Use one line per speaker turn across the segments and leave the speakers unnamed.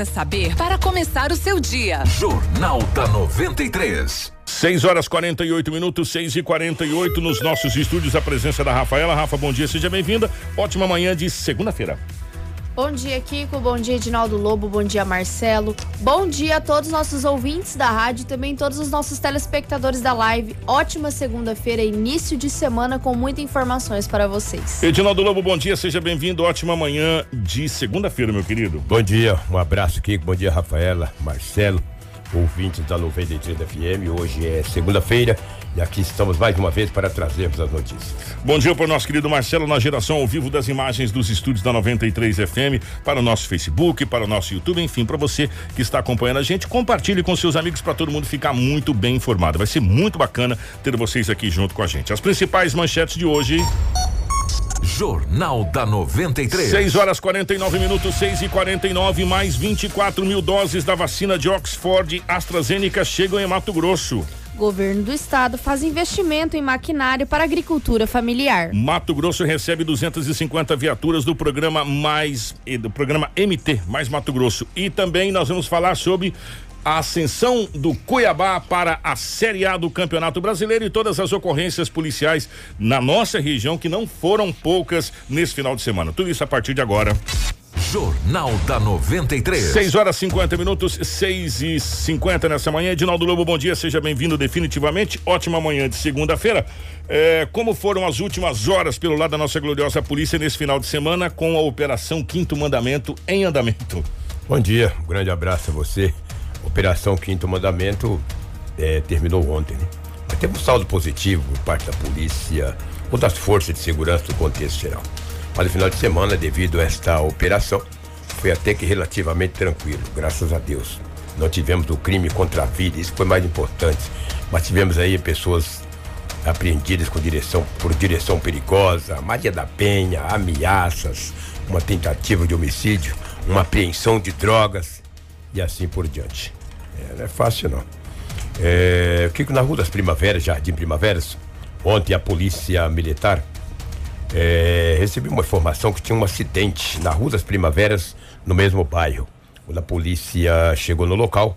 precisa saber para começar o seu dia.
Jornal da 93.
6 horas 48 minutos, 6 e 48 nos nossos estúdios. A presença da Rafaela. Rafa, bom dia, seja bem-vinda. Ótima manhã de segunda-feira.
Bom dia, Kiko. Bom dia, Edinaldo Lobo. Bom dia, Marcelo. Bom dia a todos os nossos ouvintes da rádio e também todos os nossos telespectadores da live. Ótima segunda-feira, início de semana com muitas informações para vocês.
Edinaldo Lobo, bom dia, seja bem-vindo. Ótima manhã de segunda-feira, meu querido.
Bom dia, um abraço, Kiko. Bom dia, Rafaela, Marcelo, ouvintes da 93 FM. Hoje é segunda-feira e aqui estamos mais uma vez para trazermos as notícias.
Bom dia para o nosso querido Marcelo na geração ao vivo das imagens dos estúdios da 93 FM, para o nosso Facebook, para o nosso YouTube, enfim, para você que está acompanhando a gente, compartilhe com seus amigos para todo mundo ficar muito bem informado. Vai ser muito bacana ter vocês aqui junto com a gente. As principais manchetes de hoje.
Jornal da 93.
6 horas 49 minutos, 6 e 49 mais 24 mil doses da vacina de Oxford AstraZeneca chegam em Mato Grosso.
Governo do estado faz investimento em maquinário para agricultura familiar.
Mato Grosso recebe 250 viaturas do programa Mais do programa MT, Mais Mato Grosso. E também nós vamos falar sobre a ascensão do Cuiabá para a Série A do Campeonato Brasileiro e todas as ocorrências policiais na nossa região que não foram poucas nesse final de semana. Tudo isso a partir de agora.
Jornal da 93.
6 horas 50 minutos, 6 e 50 nessa manhã. Edinaldo Lobo, bom dia, seja bem-vindo definitivamente. Ótima manhã de segunda-feira. É, como foram as últimas horas pelo lado da nossa gloriosa polícia nesse final de semana com a Operação Quinto Mandamento em andamento?
Bom dia, um grande abraço a você. Operação Quinto Mandamento é, terminou ontem, né? Mas temos um saldo positivo por parte da polícia ou das forças de segurança do contexto geral. Mas no final de semana, devido a esta operação, foi até que relativamente tranquilo, graças a Deus. Não tivemos o crime contra a vida, isso foi mais importante. Mas tivemos aí pessoas apreendidas com direção por direção perigosa, Maria da Penha, ameaças, uma tentativa de homicídio, uma apreensão de drogas e assim por diante. É, não é fácil não. É, que na Rua das Primaveras, Jardim Primaveras, ontem a polícia militar é, recebi uma informação que tinha um acidente na Rua das Primaveras, no mesmo bairro. Quando a polícia chegou no local,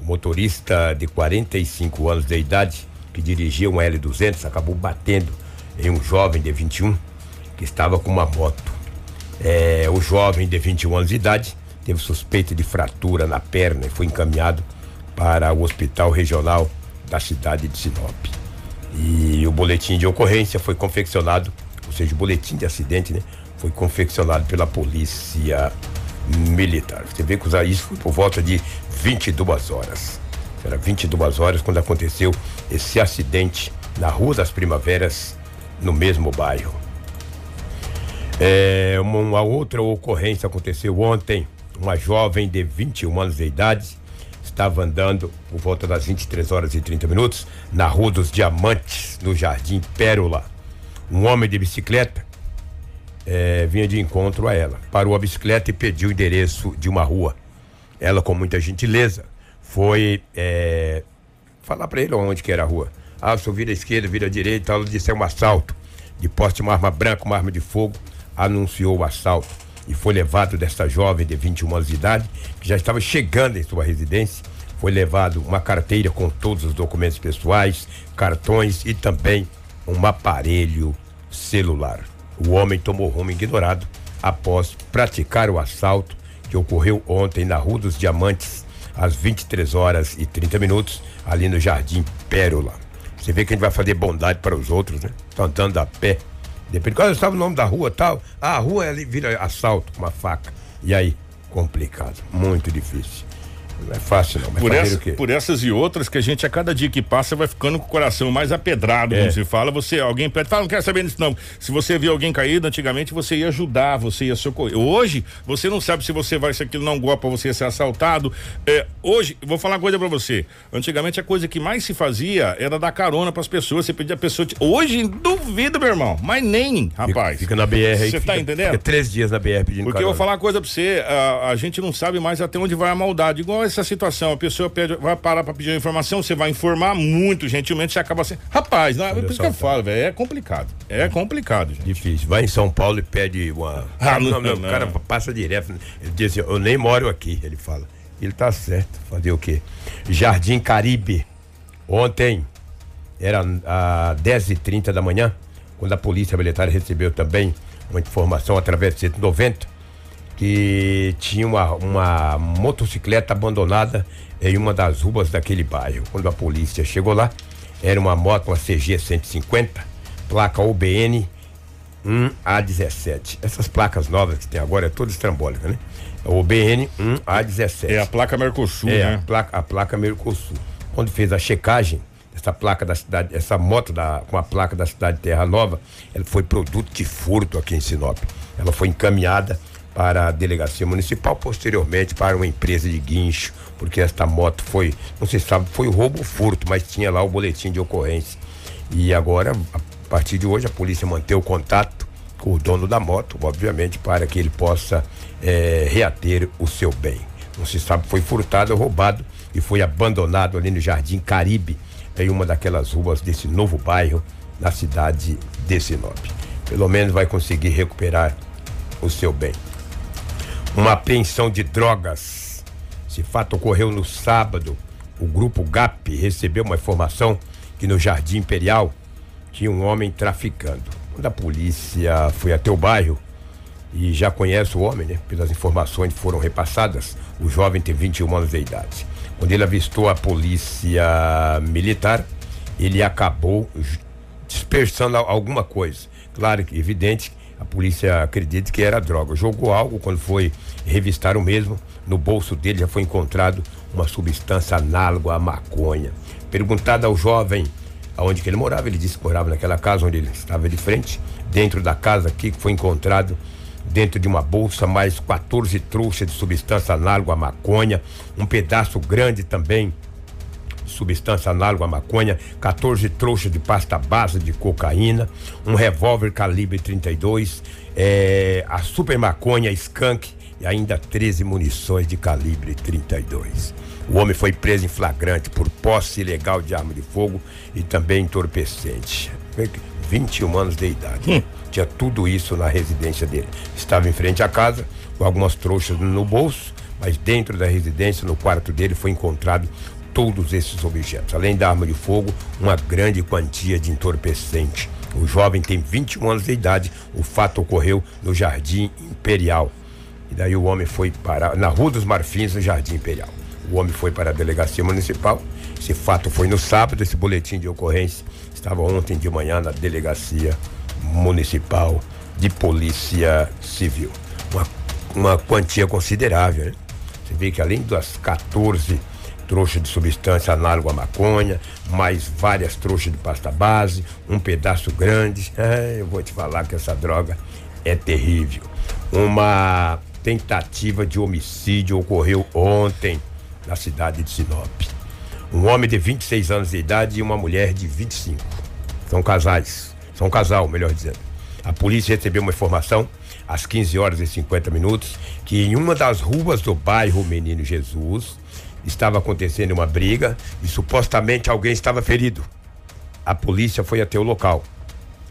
o motorista de 45 anos de idade, que dirigia um L200, acabou batendo em um jovem de 21 que estava com uma moto. É, o jovem de 21 anos de idade teve suspeita de fratura na perna e foi encaminhado para o hospital regional da cidade de Sinop. E o boletim de ocorrência foi confeccionado ou seja, o boletim de acidente, né, foi confeccionado pela polícia militar. Você vê que isso foi por volta de 22 horas. Era 22 horas quando aconteceu esse acidente na Rua das Primaveras, no mesmo bairro. É, uma, uma outra ocorrência aconteceu ontem. Uma jovem de 21 anos de idade estava andando por volta das 23 horas e 30 minutos na Rua dos Diamantes, no Jardim Pérola um homem de bicicleta é, vinha de encontro a ela. Parou a bicicleta e pediu o endereço de uma rua. Ela, com muita gentileza, foi é, falar para ele onde que era a rua. Ah, se eu vira à esquerda, vira à direita, ela disse é um assalto. De poste uma arma branca, uma arma de fogo, anunciou o assalto. E foi levado desta jovem de 21 anos de idade, que já estava chegando em sua residência. Foi levado uma carteira com todos os documentos pessoais, cartões e também um aparelho celular. O homem tomou rumo ignorado após praticar o assalto que ocorreu ontem na Rua dos Diamantes, às 23 horas e 30 minutos, ali no Jardim Pérola. Você vê que a gente vai fazer bondade para os outros, né? Estão andando a pé. Depende, qual estava o nome da rua tal? Ah, a rua ali vira assalto com uma faca. E aí, complicado, muito difícil. É fácil, não.
Por, essa, por, essas e outras que a gente, a cada dia que passa, vai ficando com o coração mais apedrado, é. como se fala. Você, alguém pede, fala, não quero saber disso, não. Se você viu alguém caído, antigamente você ia ajudar, você ia socorrer. Hoje, você não sabe se você vai, se aquilo não gosta pra você ser assaltado. É, hoje, vou falar uma coisa pra você. Antigamente, a coisa que mais se fazia era dar carona pras pessoas. Você pedia a pessoa. Te... Hoje, duvido, meu irmão. Mas nem, rapaz.
Fica, fica na BR aí.
Você tá entendendo?
Fica três dias na BR pedindo
Porque carona. eu vou falar uma coisa pra você. A, a gente não sabe mais até onde vai a maldade. Igual essa situação, a pessoa pede, vai parar para pedir uma informação, você vai informar muito gentilmente, você acaba assim, rapaz, não, é por isso que eu falo, velho, é complicado, é complicado, gente.
Difícil. Vai em São Paulo e pede uma.
Ah, não,
não, não,
não.
O cara passa direto. Ele diz assim, eu nem moro aqui, ele fala. Ele tá certo. Fazer o quê? Jardim Caribe. Ontem, era às 10h30 da manhã, quando a Polícia Militar recebeu também uma informação através do 190 que tinha uma, uma motocicleta abandonada em uma das ruas daquele bairro. Quando a polícia chegou lá, era uma moto, uma CG 150, placa UBN 1A17. Essas placas novas que tem agora é toda estrambólica, né? UBN 1A17.
É a placa Mercosul,
É,
né?
a placa, a placa Mercosul. Quando fez a checagem, essa placa da cidade, essa moto da, com a placa da cidade de Terra Nova, ela foi produto de furto aqui em Sinop. Ela foi encaminhada para a delegacia municipal, posteriormente para uma empresa de guincho, porque esta moto foi, não se sabe, foi roubo ou furto, mas tinha lá o boletim de ocorrência. E agora, a partir de hoje, a polícia manteve o contato com o dono da moto, obviamente, para que ele possa eh, reater o seu bem. Não se sabe, foi furtado ou roubado e foi abandonado ali no Jardim Caribe, em uma daquelas ruas desse novo bairro, na cidade de Sinop. Pelo menos vai conseguir recuperar o seu bem. Uma apreensão de drogas. Esse fato ocorreu no sábado. O grupo GAP recebeu uma informação que no Jardim Imperial tinha um homem traficando. Quando a polícia foi até o bairro e já conhece o homem, né? Pelas informações que foram repassadas, o jovem tem 21 anos de idade. Quando ele avistou a polícia militar, ele acabou dispersando al- alguma coisa. Claro que evidente, a polícia acredita que era droga. Jogou algo quando foi revistar o mesmo. No bolso dele já foi encontrado uma substância análoga à maconha. Perguntado ao jovem aonde que ele morava, ele disse que morava naquela casa onde ele estava de frente. Dentro da casa aqui que foi encontrado dentro de uma bolsa mais 14 trouxas de substância análoga à maconha, um pedaço grande também substância análoga à maconha, 14 trouxas de pasta base de cocaína, um revólver calibre 32, eh, a super maconha skunk e ainda 13 munições de calibre 32. O homem foi preso em flagrante por posse ilegal de arma de fogo e também entorpecente. 21 anos de idade. Tinha tudo isso na residência dele. Estava em frente à casa, com algumas trouxas no bolso, mas dentro da residência, no quarto dele, foi encontrado todos esses objetos. Além da arma de fogo, uma grande quantia de entorpecente. O jovem tem 21 anos de idade. O fato ocorreu no Jardim Imperial. E daí o homem foi para na Rua dos Marfins, no Jardim Imperial. O homem foi para a delegacia municipal. Esse fato foi no sábado, esse boletim de ocorrência estava ontem de manhã na delegacia municipal de polícia civil. Uma, uma quantia considerável, né? Você vê que além das 14 trouxas de substância análoga à maconha, mais várias trouxas de pasta base, um pedaço grande. É, eu vou te falar que essa droga é terrível. Uma tentativa de homicídio ocorreu ontem na cidade de Sinop. Um homem de 26 anos de idade e uma mulher de 25. São casais. São um casal, melhor dizendo. A polícia recebeu uma informação às 15 horas e 50 minutos que em uma das ruas do bairro Menino Jesus estava acontecendo uma briga e supostamente alguém estava ferido. A polícia foi até o local,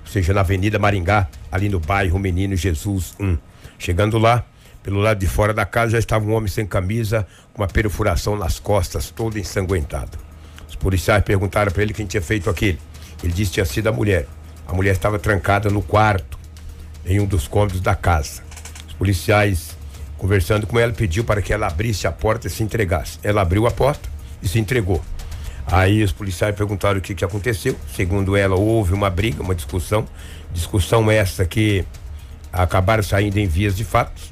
ou seja, na Avenida Maringá, ali no bairro Menino Jesus 1. Chegando lá, pelo lado de fora da casa já estava um homem sem camisa, com uma perfuração nas costas, todo ensanguentado. Os policiais perguntaram para ele quem tinha feito aquilo. Ele disse que tinha sido a mulher. A mulher estava trancada no quarto, em um dos cômodos da casa. Os policiais, conversando com ela, pediu para que ela abrisse a porta e se entregasse. Ela abriu a porta e se entregou. Aí os policiais perguntaram o que, que aconteceu. Segundo ela, houve uma briga, uma discussão. Discussão essa que acabaram saindo em vias de fatos.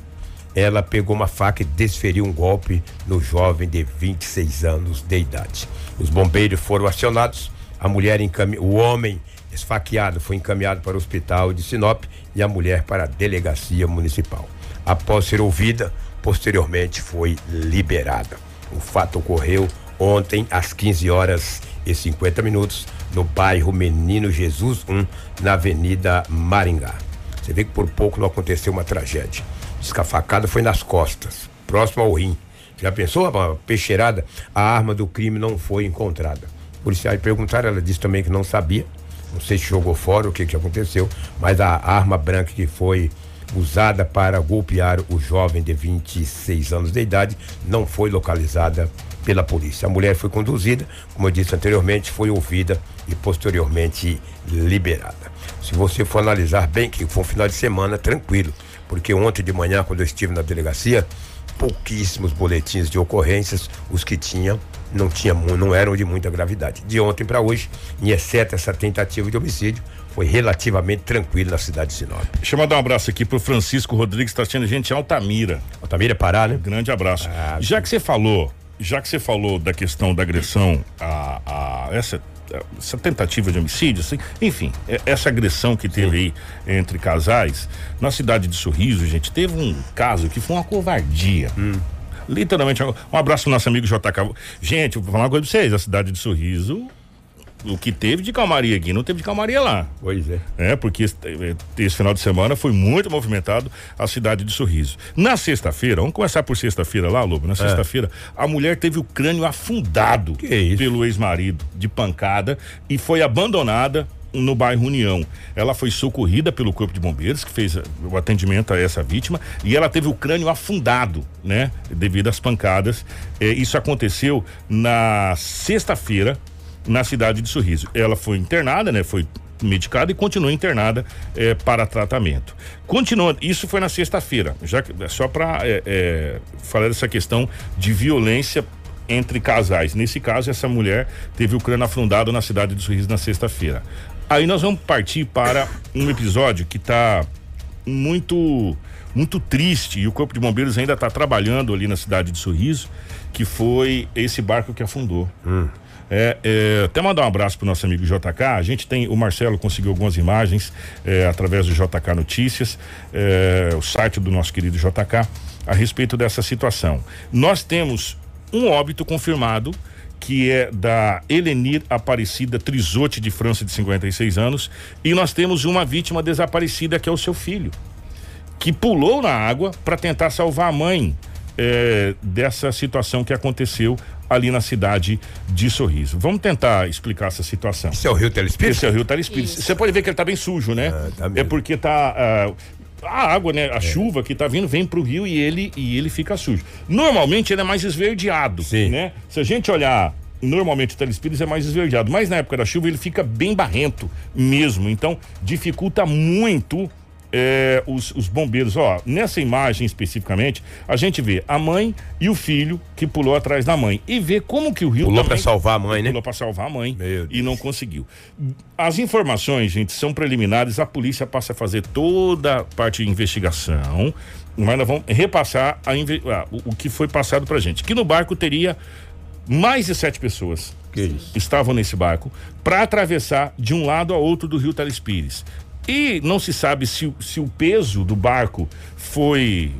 Ela pegou uma faca e desferiu um golpe no jovem de 26 anos de idade. Os bombeiros foram acionados. A mulher o homem esfaqueado foi encaminhado para o hospital de Sinop e a mulher para a delegacia municipal. Após ser ouvida, posteriormente foi liberada. O fato ocorreu ontem às 15 horas e 50 minutos no bairro Menino Jesus 1, na Avenida Maringá. Você vê que por pouco não aconteceu uma tragédia. Diz que a facada foi nas costas, próximo ao rim. Já pensou? Uma peixeirada, a arma do crime não foi encontrada. Policiais perguntaram, ela disse também que não sabia. Não sei se jogou fora o que, que aconteceu, mas a arma branca que foi usada para golpear o jovem de 26 anos de idade não foi localizada pela polícia. A mulher foi conduzida, como eu disse anteriormente, foi ouvida e posteriormente liberada. Se você for analisar bem, que foi um final de semana tranquilo, porque ontem de manhã, quando eu estive na delegacia, pouquíssimos boletins de ocorrências, os que tinham não tinha não eram de muita gravidade. De ontem para hoje, em exceto essa tentativa de homicídio, foi relativamente tranquilo na cidade de Sinop.
Deixa eu mandar um abraço aqui pro Francisco Rodrigues, está assistindo a gente em Altamira.
Altamira é Pará, né?
Grande abraço. Ah, já que você falou, já que você falou da questão da agressão a, a essa essa tentativa de homicídio, assim, enfim, é, essa agressão que teve Sim. aí entre casais, na cidade de Sorriso, gente, teve um caso que foi uma covardia. Hum. Literalmente, um abraço pro nosso amigo JK. Gente, vou falar uma coisa pra vocês, a cidade de Sorriso o que teve de calmaria aqui, não teve de calmaria lá.
Pois é.
É, porque esse, esse final de semana foi muito movimentado a cidade de Sorriso. Na sexta-feira, vamos começar por sexta-feira lá, Lobo. Na é. sexta-feira, a mulher teve o crânio afundado pelo ex-marido de pancada e foi abandonada no bairro União. Ela foi socorrida pelo Corpo de Bombeiros, que fez o atendimento a essa vítima, e ela teve o crânio afundado, né? Devido às pancadas. É, isso aconteceu na sexta-feira, na cidade de Sorriso. Ela foi internada, né? Foi medicada e continua internada eh, para tratamento. Continua, isso foi na sexta-feira, já que só para eh, falar dessa questão de violência entre casais. Nesse caso, essa mulher teve o crânio afundado na cidade de Sorriso na sexta-feira. Aí nós vamos partir para um episódio que está muito muito triste e o corpo de bombeiros ainda está trabalhando ali na cidade de Sorriso, que foi esse barco que afundou. Hum. É, é, até mandar um abraço pro nosso amigo JK. A gente tem, o Marcelo conseguiu algumas imagens é, através do JK Notícias, é, o site do nosso querido JK, a respeito dessa situação. Nós temos um óbito confirmado que é da Helenir Aparecida Trisote de França, de 56 anos, e nós temos uma vítima desaparecida que é o seu filho, que pulou na água para tentar salvar a mãe é, dessa situação que aconteceu ali na cidade de Sorriso. Vamos tentar explicar essa situação.
Esse é o Rio Telespires?
Esse é o Rio Telespires. Você pode ver que ele está bem sujo, né? Ah, tá é porque tá uh, a água, né? A é. chuva que está vindo vem para o rio e ele e ele fica sujo. Normalmente ele é mais esverdeado, Sim. né? Se a gente olhar normalmente o telespires é mais esverdeado, mas na época da chuva ele fica bem barrento mesmo, então dificulta muito é, os, os, bombeiros, ó, nessa imagem especificamente, a gente vê a mãe e o filho que pulou atrás da mãe e vê como que o rio
pulou para salvar a mãe, né?
Pulou para salvar a mãe e não conseguiu. As informações, gente, são preliminares. A polícia passa a fazer toda a parte de investigação, mas nós vamos repassar a, a, o, o que foi passado para gente. Que no barco teria mais de sete pessoas.
Que
estavam nesse barco para atravessar de um lado a outro do rio Telespires. E não se sabe se, se o peso do barco foi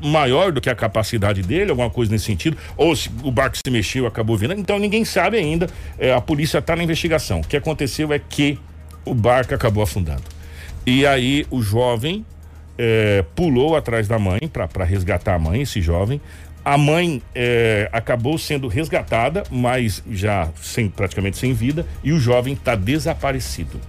maior do que a capacidade dele, alguma coisa nesse sentido, ou se o barco se mexeu acabou vindo. Então ninguém sabe ainda. É, a polícia está na investigação. O que aconteceu é que o barco acabou afundando. E aí o jovem é, pulou atrás da mãe para resgatar a mãe, esse jovem. A mãe é, acabou sendo resgatada, mas já sem, praticamente sem vida, e o jovem está desaparecido.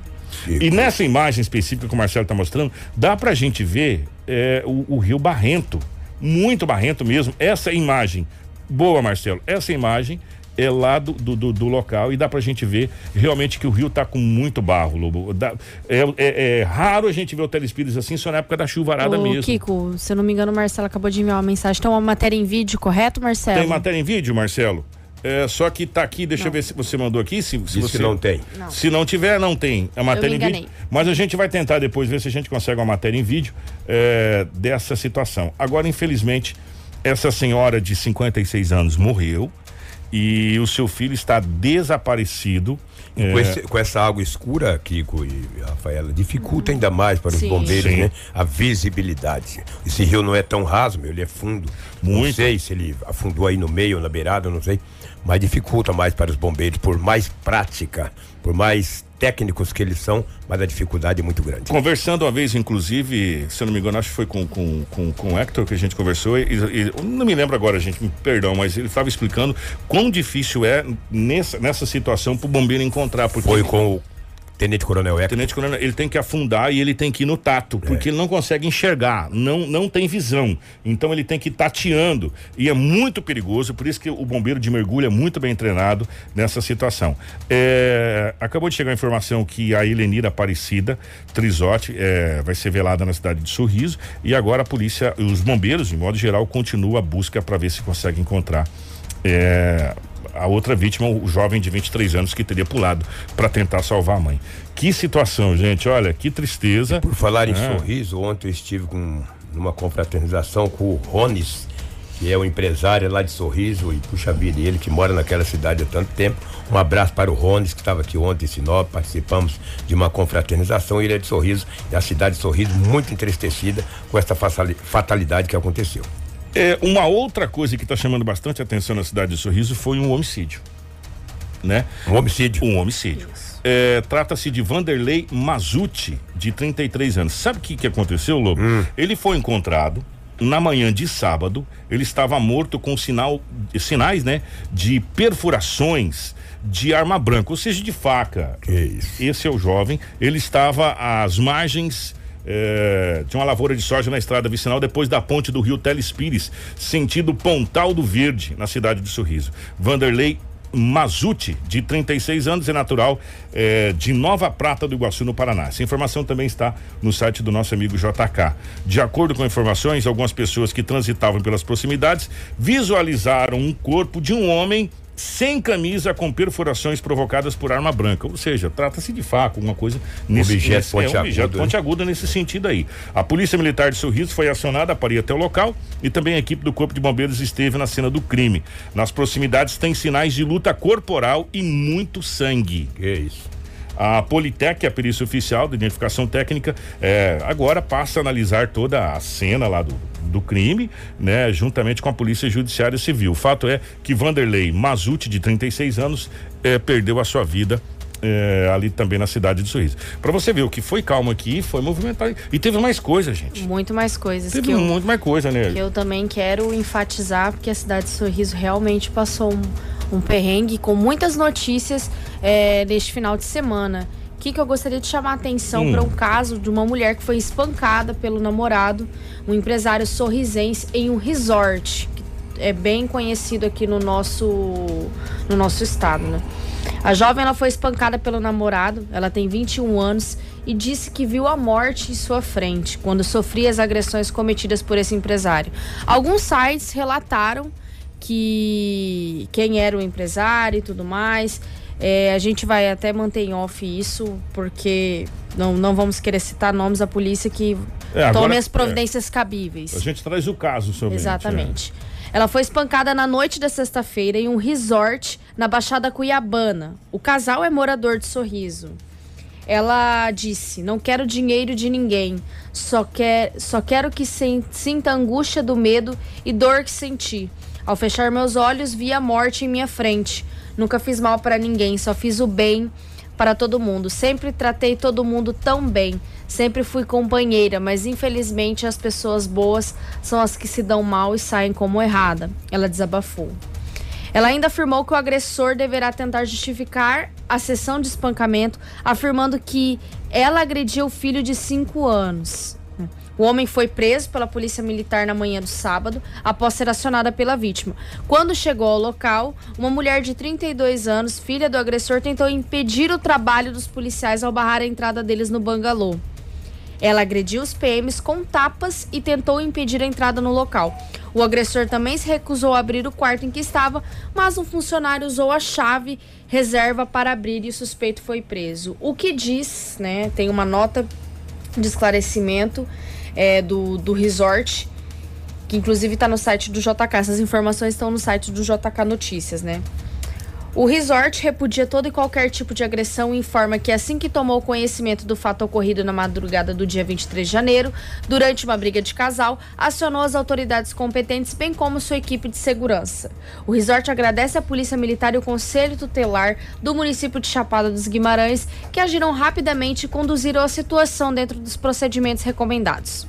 E nessa imagem específica que o Marcelo está mostrando, dá pra gente ver é, o, o, rio barrento, muito barrento mesmo. Essa imagem, boa Marcelo, essa imagem é lá do, do, do, local e dá pra gente ver realmente que o rio tá com muito barro, Lobo. Dá, é, é, é, raro a gente ver o telespírito assim, só na época da chuvarada Ô, mesmo.
Kiko, se eu não me engano, o Marcelo acabou de enviar uma mensagem. Tem uma matéria em vídeo, correto, Marcelo?
Tem matéria em vídeo, Marcelo? É, só que tá aqui, deixa não. eu ver se você mandou aqui. Se, se você
não tem.
Não. Se não tiver, não tem. A matéria em vídeo. Mas a gente vai tentar depois ver se a gente consegue uma matéria em vídeo é, dessa situação. Agora, infelizmente, essa senhora de 56 anos morreu e o seu filho está desaparecido.
É... Com, esse, com, essa água escura, Kiko e Rafaela, dificulta ainda mais para Sim. os bombeiros, Sim. né? A visibilidade. Esse rio não é tão raso, meu, ele é fundo. Muito. Não sei se ele afundou aí no meio ou na beirada, não sei mas dificulta mais para os bombeiros, por mais prática, por mais técnicos que eles são, mas a dificuldade é muito grande.
Conversando uma vez, inclusive, se eu não me engano, acho que foi com, com, com, com o Hector que a gente conversou, e, e não me lembro agora, gente, perdão, mas ele estava explicando quão difícil é nessa, nessa situação para o bombeiro encontrar. Porque
foi com o Tenente Coronel Hector.
Tenente Coronel, ele tem que afundar e ele tem que ir no tato, é. porque ele não consegue enxergar, não, não tem visão. Então ele tem que ir tateando. E é muito perigoso, por isso que o bombeiro de mergulho é muito bem treinado nessa situação. É, acabou de chegar a informação que a Helenira Aparecida Trisotti é, vai ser velada na cidade de Sorriso. E agora a polícia, os bombeiros, de modo geral, continuam a busca para ver se consegue encontrar. É, a outra vítima, o jovem de 23 anos que teria pulado para tentar salvar a mãe. Que situação, gente. Olha, que tristeza. E
por falar em é. sorriso, ontem eu estive com numa confraternização com o Rones, que é o empresário lá de Sorriso, e puxa vida, ele que mora naquela cidade há tanto tempo. Um abraço para o Rones, que estava aqui ontem em Sinop, participamos de uma confraternização, ele é de Sorriso, e a cidade de Sorriso muito entristecida com essa fatalidade que aconteceu.
É, uma outra coisa que está chamando bastante atenção na cidade de Sorriso foi um homicídio. Né?
Um homicídio.
Um homicídio. É, Trata-se de Vanderlei Mazuti, de 33 anos. Sabe o que, que aconteceu, Lobo? Hum. Ele foi encontrado na manhã de sábado. Ele estava morto com sinal, sinais né, de perfurações de arma branca, ou seja, de faca.
Que isso.
Esse é o jovem. Ele estava às margens é, de uma lavoura de soja na estrada vicinal depois da ponte do rio Telespires, sentido Pontal do Verde, na cidade de Sorriso. Vanderlei Mazuti, de 36 anos, é natural é, de Nova Prata do Iguaçu, no Paraná. Essa informação também está no site do nosso amigo JK. De acordo com informações, algumas pessoas que transitavam pelas proximidades visualizaram um corpo de um homem sem camisa com perfurações provocadas por arma branca. Ou seja, trata-se de faca, alguma coisa
nesse objeto, nesse, ponte, é, um objeto
ponte aguda nesse sentido aí. A Polícia Militar de Sorriso foi acionada para ir até o local e também a equipe do Corpo de Bombeiros esteve na cena do crime. Nas proximidades tem sinais de luta corporal e muito sangue.
Que isso.
A Politec, a perícia oficial de identificação técnica, é, agora passa a analisar toda a cena lá do, do crime, né, juntamente com a Polícia Judiciária Civil. O fato é que Vanderlei Mazuti, de 36 anos, é, perdeu a sua vida é, ali também na cidade de Sorriso. Para você ver, o que foi calmo aqui foi movimentado. E teve mais coisa, gente.
Muito mais coisas.
Teve muito eu, mais coisa, né?
Que eu também quero enfatizar, porque a cidade de Sorriso realmente passou um, um perrengue com muitas notícias é, neste final de semana. O que, que eu gostaria de chamar a atenção hum. para um caso de uma mulher que foi espancada pelo namorado, um empresário sorrisense, em um resort, que é bem conhecido aqui no nosso, no nosso estado, né? A jovem ela foi espancada pelo namorado, ela tem 21 anos e disse que viu a morte em sua frente quando sofria as agressões cometidas por esse empresário. Alguns sites relataram que quem era o empresário e tudo mais. É, a gente vai até manter em off isso, porque não, não vamos querer citar nomes da polícia que é, agora, tome as providências é, cabíveis.
A gente traz o caso sobre
Exatamente. É. Ela foi espancada na noite da sexta-feira em um resort na Baixada Cuiabana. O casal é morador de Sorriso. Ela disse: Não quero dinheiro de ninguém, só, quer, só quero que sinta a angústia do medo e dor que senti. Ao fechar meus olhos, vi a morte em minha frente. Nunca fiz mal para ninguém, só fiz o bem para todo mundo. Sempre tratei todo mundo tão bem. Sempre fui companheira, mas infelizmente as pessoas boas são as que se dão mal e saem como errada. Ela desabafou. Ela ainda afirmou que o agressor deverá tentar justificar a sessão de espancamento, afirmando que ela agrediu o filho de 5 anos. O homem foi preso pela polícia militar na manhã do sábado, após ser acionada pela vítima. Quando chegou ao local, uma mulher de 32 anos, filha do agressor, tentou impedir o trabalho dos policiais ao barrar a entrada deles no bangalô. Ela agrediu os PMs com tapas e tentou impedir a entrada no local. O agressor também se recusou a abrir o quarto em que estava, mas um funcionário usou a chave reserva para abrir e o suspeito foi preso. O que diz, né? Tem uma nota de esclarecimento é, do, do resort, que inclusive está no site do JK. Essas informações estão no site do JK Notícias, né? O resort repudia todo e qualquer tipo de agressão e informa que assim que tomou conhecimento do fato ocorrido na madrugada do dia 23 de janeiro, durante uma briga de casal, acionou as autoridades competentes, bem como sua equipe de segurança. O resort agradece à Polícia Militar e o Conselho Tutelar do município de Chapada dos Guimarães, que agiram rapidamente e conduziram a situação dentro dos procedimentos recomendados.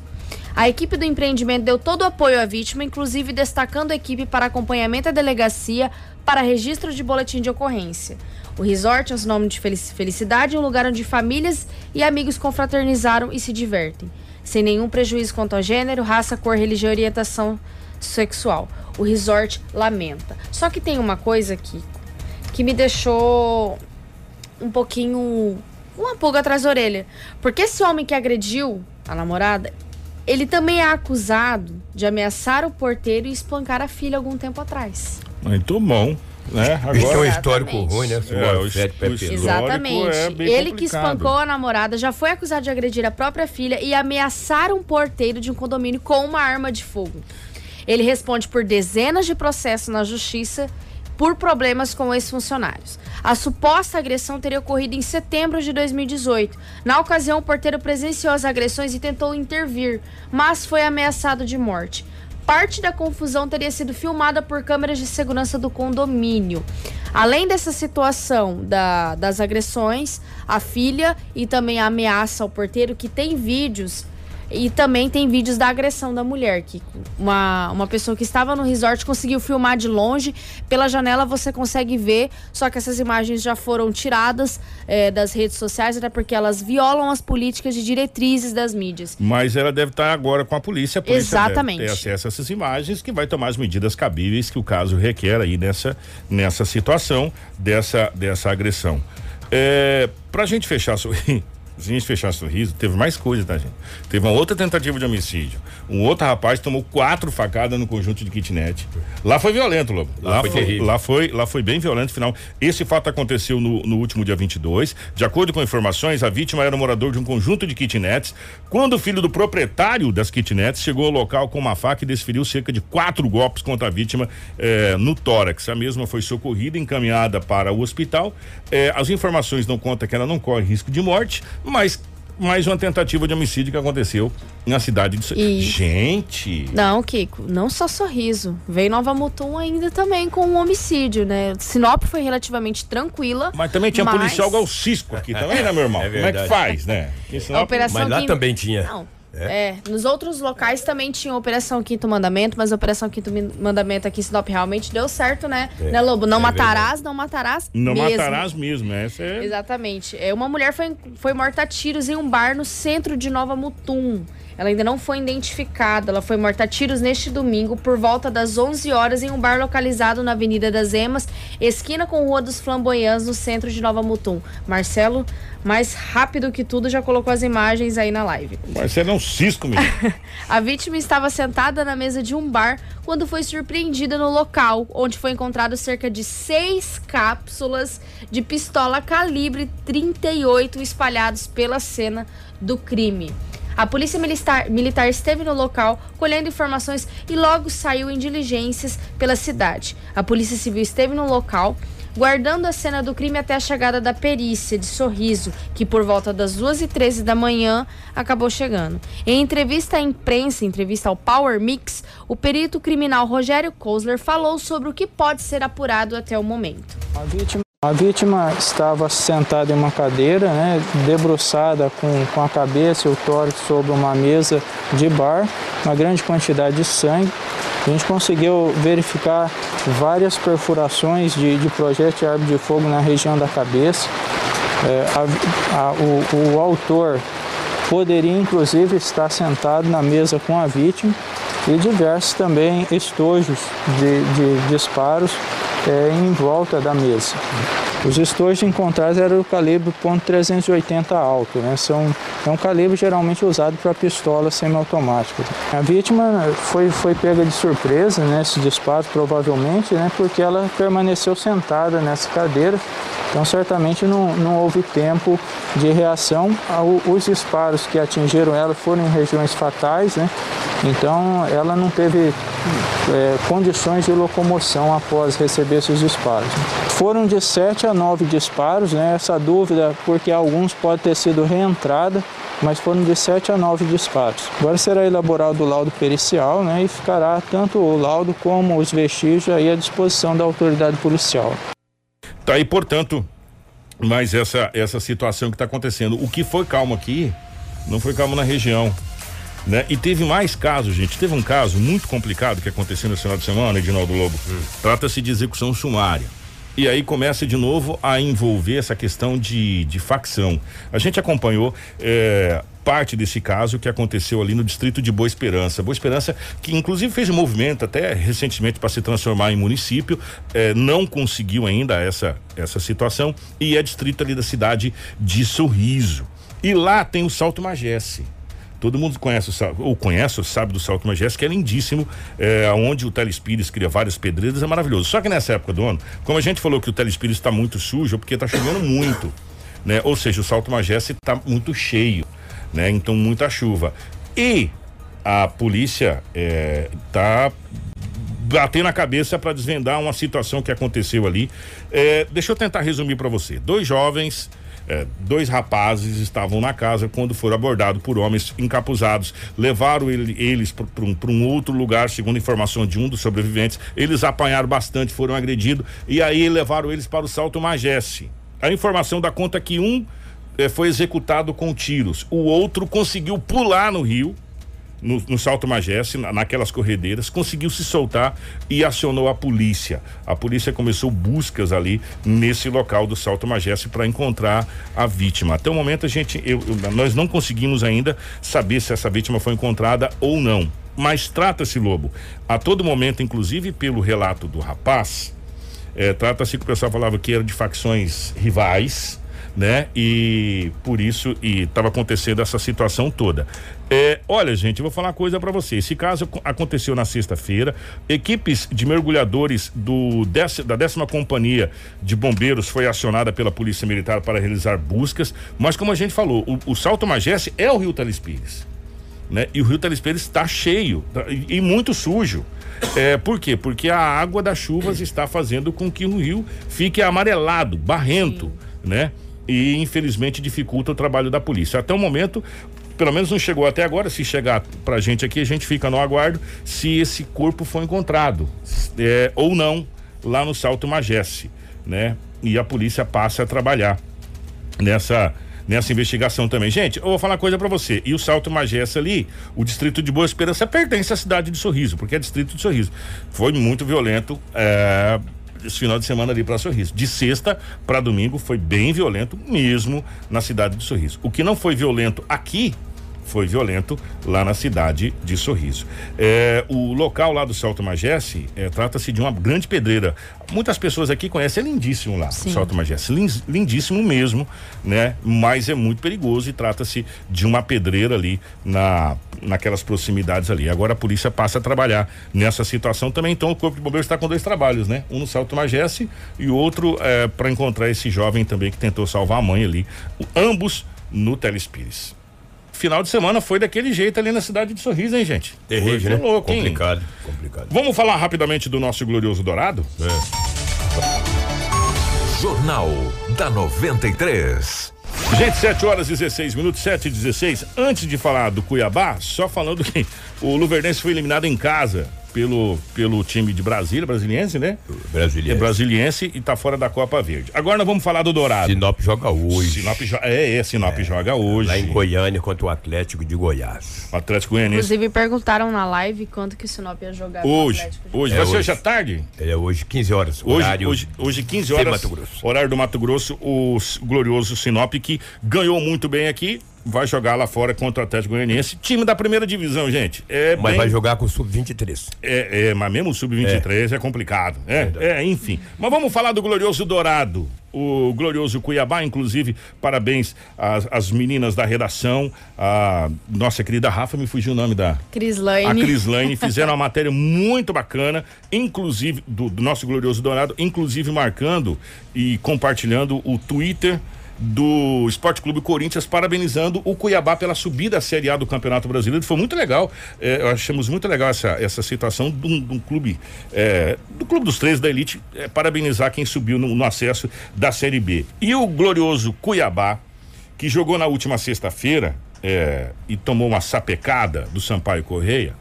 A equipe do empreendimento deu todo o apoio à vítima, inclusive destacando a equipe para acompanhamento à delegacia para registro de boletim de ocorrência. O resort é o nome de felicidade, um lugar onde famílias e amigos confraternizaram e se divertem, sem nenhum prejuízo quanto ao gênero, raça, cor, religião e orientação sexual. O resort lamenta. Só que tem uma coisa aqui que me deixou um pouquinho uma pulga atrás da orelha. Porque esse homem que agrediu a namorada, ele também é acusado de ameaçar o porteiro e espancar a filha algum tempo atrás.
Muito bom. Né?
Agora, Isso é um histórico ruim, né?
É, o, o
Exatamente. É Ele complicado. que espancou a namorada já foi acusado de agredir a própria filha e ameaçar um porteiro de um condomínio com uma arma de fogo. Ele responde por dezenas de processos na justiça por problemas com ex-funcionários. A suposta agressão teria ocorrido em setembro de 2018. Na ocasião, o porteiro presenciou as agressões e tentou intervir, mas foi ameaçado de morte. Parte da confusão teria sido filmada por câmeras de segurança do condomínio. Além dessa situação da, das agressões, a filha e também a ameaça ao porteiro, que tem vídeos e também tem vídeos da agressão da mulher, que uma, uma pessoa que estava no resort conseguiu filmar de longe. Pela janela você consegue ver, só que essas imagens já foram tiradas é, das redes sociais, até porque elas violam as políticas de diretrizes das mídias.
Mas ela deve estar agora com a polícia, a polícia
Exatamente.
deve ter acesso a essas imagens, que vai tomar as medidas cabíveis que o caso requer aí nessa, nessa situação dessa, dessa agressão. É, pra gente fechar sobre a gente fechar sorriso, teve mais coisa, tá, gente? Teve uma outra tentativa de homicídio. Um outro rapaz tomou quatro facadas no conjunto de kitnet. Lá foi violento, Lobo. Lá, lá foi, foi lá foi, lá foi bem violento, final. Esse fato aconteceu no, no último dia 22. De acordo com informações, a vítima era morador de um conjunto de kitnets. Quando o filho do proprietário das kitnets chegou ao local com uma faca e desferiu cerca de quatro golpes contra a vítima eh, no tórax. A mesma foi socorrida, encaminhada para o hospital. Eh, as informações não contam que ela não corre risco de morte mas mais uma tentativa de homicídio que aconteceu na cidade de
e...
Gente!
Não, Kiko, não só sorriso. Veio Nova Mutum ainda também com um homicídio, né? Sinop foi relativamente tranquila.
Mas também tinha
mas...
policial galcisco aqui também, né, meu irmão? É Como é que faz, né?
Sinop...
Mas lá também tinha.
Não. É. é. nos outros locais também tinha Operação Quinto Mandamento, mas a Operação Quinto Mandamento aqui em Sinop realmente deu certo, né? É. Né, Lobo? Não é matarás, verdade. não matarás
Não
mesmo.
matarás mesmo, essa é...
Exatamente. É, uma mulher foi, foi morta a tiros em um bar no centro de Nova Mutum. Ela ainda não foi identificada. Ela foi morta a tiros neste domingo por volta das 11 horas em um bar localizado na Avenida das Emas, esquina com Rua dos Flamboyants, no centro de Nova Mutum. Marcelo, mais rápido que tudo, já colocou as imagens aí na live.
Marcelo é um cisco, menino.
a vítima estava sentada na mesa de um bar quando foi surpreendida no local, onde foi encontrado cerca de seis cápsulas de pistola calibre 38 espalhados pela cena do crime. A polícia militar, militar esteve no local colhendo informações e logo saiu em diligências pela cidade. A polícia civil esteve no local guardando a cena do crime até a chegada da perícia de Sorriso, que por volta das 2h13 da manhã acabou chegando. Em entrevista à imprensa, entrevista ao Power Mix, o perito criminal Rogério Kosler falou sobre o que pode ser apurado até o momento.
A vítima a vítima estava sentada em uma cadeira, né, debruçada com, com a cabeça e o tórax sobre uma mesa de bar, uma grande quantidade de sangue. A gente conseguiu verificar várias perfurações de, de projétil de arma de fogo na região da cabeça. É, a, a, o, o autor poderia inclusive estar sentado na mesa com a vítima e diversos também estojos de, de disparos é, em volta da mesa. Os estojos encontrados eram do calibre .380 alto, né? São, é um calibre geralmente usado para pistolas semiautomáticas. A vítima foi, foi pega de surpresa nesse né, disparo, provavelmente, né? Porque ela permaneceu sentada nessa cadeira, então certamente não, não houve tempo de reação. Os disparos que atingiram ela foram em regiões fatais, né? Então ela não teve é, condições de locomoção após receber esses disparos. Foram de 7 a 9 disparos, né? essa dúvida, porque alguns podem ter sido reentrada, mas foram de 7 a 9 disparos. Agora será elaborado o laudo pericial né? e ficará tanto o laudo como os vestígios aí à disposição da autoridade policial.
Tá aí, portanto, mais essa, essa situação que está acontecendo. O que foi calmo aqui, não foi calmo na região. Né? E teve mais casos, gente. Teve um caso muito complicado que aconteceu no final de semana, Edinaldo Lobo. Hum. Trata-se de execução sumária. E aí começa de novo a envolver essa questão de, de facção. A gente acompanhou é, parte desse caso que aconteceu ali no distrito de Boa Esperança. Boa Esperança, que inclusive fez um movimento até recentemente para se transformar em município, é, não conseguiu ainda essa, essa situação e é distrito ali da cidade de Sorriso. E lá tem o Salto Magesse. Todo mundo conhece o, ou conhece sabe do Salto Majestic, que é lindíssimo, é, onde o Telespires cria várias pedreiras, é maravilhoso. Só que nessa época do ano, como a gente falou que o Telespires está muito sujo, é porque está chovendo muito, né? Ou seja, o Salto Majestic está muito cheio, né? Então muita chuva. E a polícia está é, batendo a cabeça para desvendar uma situação que aconteceu ali. É, deixa eu tentar resumir para você. Dois jovens é, dois rapazes estavam na casa quando foram abordados por homens encapuzados. Levaram ele, eles para um, um, outro lugar, segundo informação de um dos sobreviventes. Eles apanharam bastante, foram agredidos e aí levaram eles para o Salto Magesse. A informação dá conta que um é, foi executado com tiros, o outro conseguiu pular no rio no, no Salto Mageste, na, naquelas corredeiras, conseguiu se soltar e acionou a polícia. A polícia começou buscas ali nesse local do Salto Mageste para encontrar a vítima. Até o momento a gente, eu, eu, nós não conseguimos ainda saber se essa vítima foi encontrada ou não. Mas trata-se, Lobo, a todo momento, inclusive pelo relato do rapaz, é, trata-se que o pessoal falava que era de facções rivais, né? E por isso e estava acontecendo essa situação toda. É, olha, gente, eu vou falar uma coisa para você. Esse caso aconteceu na sexta-feira. Equipes de mergulhadores do da décima companhia de bombeiros foi acionada pela Polícia Militar para realizar buscas. Mas como a gente falou, o, o Salto Mageste é o Rio Telespires. Né? E o Rio Telespires está cheio tá, e, e muito sujo. É, por quê? Porque a água das chuvas está fazendo com que o rio fique amarelado, barrento, Sim. né? E infelizmente dificulta o trabalho da polícia. Até o momento, pelo menos não chegou até agora. Se chegar pra gente aqui, a gente fica no aguardo se esse corpo foi encontrado é, ou não lá no Salto Magesse, né? E a polícia passa a trabalhar nessa nessa investigação também. Gente, eu vou falar uma coisa para você. E o Salto Magessa ali, o distrito de Boa Esperança pertence à cidade de Sorriso, porque é distrito de Sorriso. Foi muito violento. É esse final de semana ali para Sorriso. De sexta para domingo foi bem violento mesmo na cidade de Sorriso. O que não foi violento aqui foi violento lá na cidade de Sorriso. É, o local lá do Salto Magesse é, trata-se de uma grande pedreira. Muitas pessoas aqui conhecem, é lindíssimo lá, Sim. o Salto Magesse, lindíssimo mesmo, né? Mas é muito perigoso e trata-se de uma pedreira ali na naquelas proximidades ali. Agora a polícia passa a trabalhar nessa situação também. Então o Corpo de Bombeiros está com dois trabalhos, né? Um no Salto Magesse e outro é, para encontrar esse jovem também que tentou salvar a mãe ali. Ambos no Telespires final de semana foi daquele jeito ali na cidade de Sorriso, hein, gente?
Terrível, né? louco, complicado, hein? complicado.
Vamos falar rapidamente do nosso glorioso Dourado? É.
Jornal da 93.
Gente, 7 horas e 16 minutos, 7 e 16. Antes de falar do Cuiabá, só falando que o Luverdense foi eliminado em casa pelo, pelo time de Brasília, brasiliense, né?
Brasiliense.
É brasiliense e tá fora da Copa Verde. Agora nós vamos falar do Dourado.
Sinop joga hoje.
Sinop jo é, é, Sinop é, joga hoje.
Lá em Goiânia contra o Atlético de Goiás.
O Atlético Goianiense.
Inclusive perguntaram na live quanto que o Sinop ia jogar
hoje. Hoje, é vai ser hoje à tarde?
É hoje, 15 horas.
Hoje, horário hoje, hoje 15 horas. Mato Grosso. Horário do Mato Grosso, o glorioso Sinop que ganhou muito bem aqui, vai jogar lá fora contra o Atlético Goianiense, time da primeira divisão, gente. É
mas bem... vai jogar com o sub-23.
É, é, mas mesmo o sub-23 é. é. complicado. É, é, enfim. Mas vamos falar do glorioso Dourado. O glorioso Cuiabá, inclusive, parabéns às, às meninas da redação, a nossa querida Rafa, me fugiu o nome da.
Crislaine.
A Crislaine, fizeram uma matéria muito bacana, inclusive, do, do nosso glorioso Dourado, inclusive marcando e compartilhando o Twitter do Esporte Clube Corinthians parabenizando o Cuiabá pela subida à Série A do Campeonato Brasileiro. Foi muito legal. É, achamos muito legal essa, essa situação de um, de um clube, é, do Clube dos Três da Elite, é, parabenizar quem subiu no, no acesso da Série B. E o glorioso Cuiabá, que jogou na última sexta-feira é, e tomou uma sapecada do Sampaio Correia.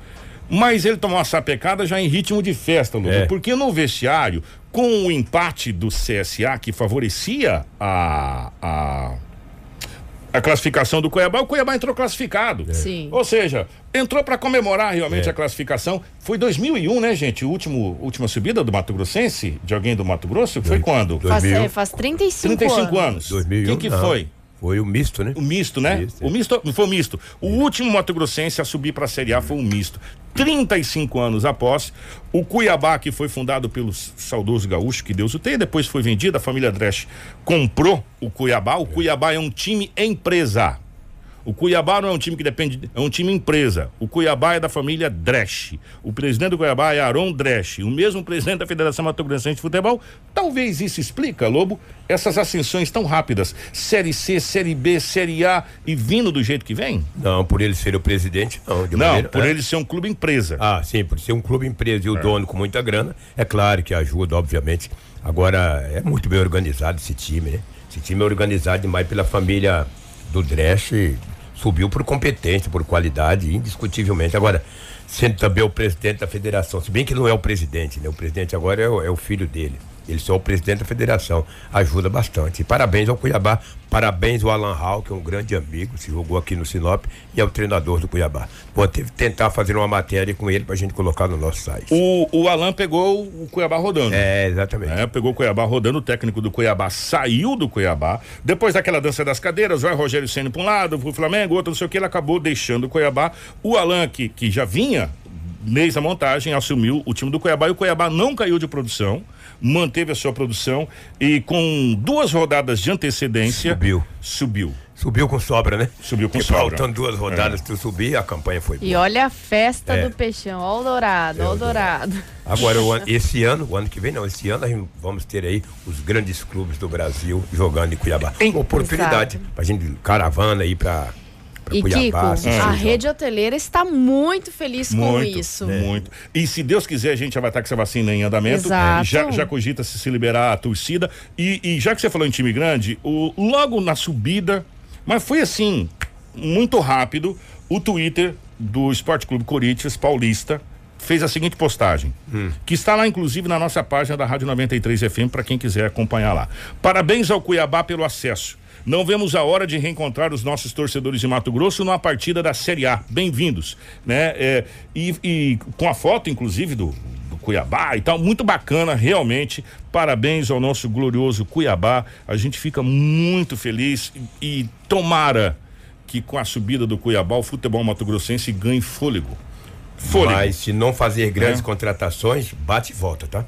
Mas ele tomou uma sapecada já em ritmo de festa,
É.
porque no vestiário, com o empate do CSA que favorecia a, a, a classificação do Cuiabá, o Cuiabá entrou classificado.
Sim.
Ou seja, entrou para comemorar realmente
É.
a classificação. Foi 2001, né, gente? O último última subida do Mato Grossense, de alguém do Mato Grosso, foi quando?
Faz,
2000.
é, faz 35,
35
anos.
anos.
2001.
Quem que
não.
foi?
Foi o misto, né?
O misto, né?
Misto,
o
é.
misto foi o misto. O último Mato Grossense a subir para a Série A foi o misto. 35 anos após, o Cuiabá, que foi fundado pelo saudoso gaúcho, que Deus o tenha, depois foi vendido, a família Dresch comprou o Cuiabá. O Cuiabá é um time empresa. O Cuiabá não é um time que depende, de- é um time empresa. O Cuiabá é da família Dresch. O presidente do Cuiabá é Aron Dresch. O mesmo presidente da Federação Mato Grossense de Futebol. Talvez isso explica, Lobo, essas ascensões tão rápidas. Série C, Série B, Série A e vindo do jeito que vem?
Não, por ele ser o presidente, não. de
não,
maneira-
por
é.
ele ser um clube empresa.
Ah, sim, por ser um clube empresa e o dono com muita grana, é claro que ajuda, obviamente. Agora, é muito bem organizado esse time, né? Esse time é organizado demais pela família do Dresch, subiu por competência, por qualidade, indiscutivelmente. Agora, sendo também o presidente da federação, se bem que não é o presidente, né? O presidente agora é o, é o filho dele. Ele só é o presidente da federação. Ajuda bastante. E parabéns ao Cuiabá. Parabéns ao Alan Hall, que é um grande amigo, se jogou aqui no Sinop, e é o treinador do Cuiabá. Vou tentar fazer uma matéria com ele pra gente colocar no nosso site.
O, o Alan pegou o Cuiabá rodando.
É, exatamente.
É, pegou o Cuiabá rodando, o técnico do Cuiabá saiu do Cuiabá. Depois daquela dança das cadeiras, vai Rogério Senna para um lado, pro Flamengo, outro não sei o que, ele acabou deixando o Cuiabá. O Alan, que, que já vinha mês da montagem, assumiu o time do Cuiabá e o Cuiabá não caiu de produção, manteve a sua produção e com duas rodadas de antecedência.
Subiu.
Subiu.
Subiu com sobra, né?
Subiu com
Porque
sobra.
Faltando duas rodadas tu subir, a campanha foi boa.
E olha a festa
É.
do peixão, ó o dourado,
É,
ó
o
dourado.
Agora, o ano- esse ano, o ano que vem não, esse ano nós vamos ter aí os grandes clubes do Brasil jogando em Cuiabá.
Em-
Oportunidade
Exato.
pra gente, caravana aí pra,
E Kiko,
Cuiabá. assistir
a rede hoteleira está muito feliz com
Muito,
isso.
muito. E se Deus quiser, a gente já vai estar com essa vacina em andamento.
Exato.
Já, já cogita se, se liberar a torcida. E, e já que você falou em time grande, o, logo na subida, mas foi assim, muito rápido, o Twitter do Esporte Clube Corinthians Paulista fez a seguinte postagem, que está lá inclusive na nossa página da Rádio 93 FM para quem quiser acompanhar lá. Parabéns ao Cuiabá pelo acesso. Não vemos a hora de reencontrar os nossos torcedores de Mato Grosso numa partida da Série A. Bem-vindos, né? É, e, e com a foto, inclusive, do, do Cuiabá e tal, muito bacana, realmente. Parabéns ao nosso glorioso Cuiabá. A gente fica muito feliz e, e tomara que com a subida do Cuiabá o futebol mato-grossense ganhe fôlego. Fôlego.
Mas se não fazer grandes
É.
contratações, bate e volta, tá?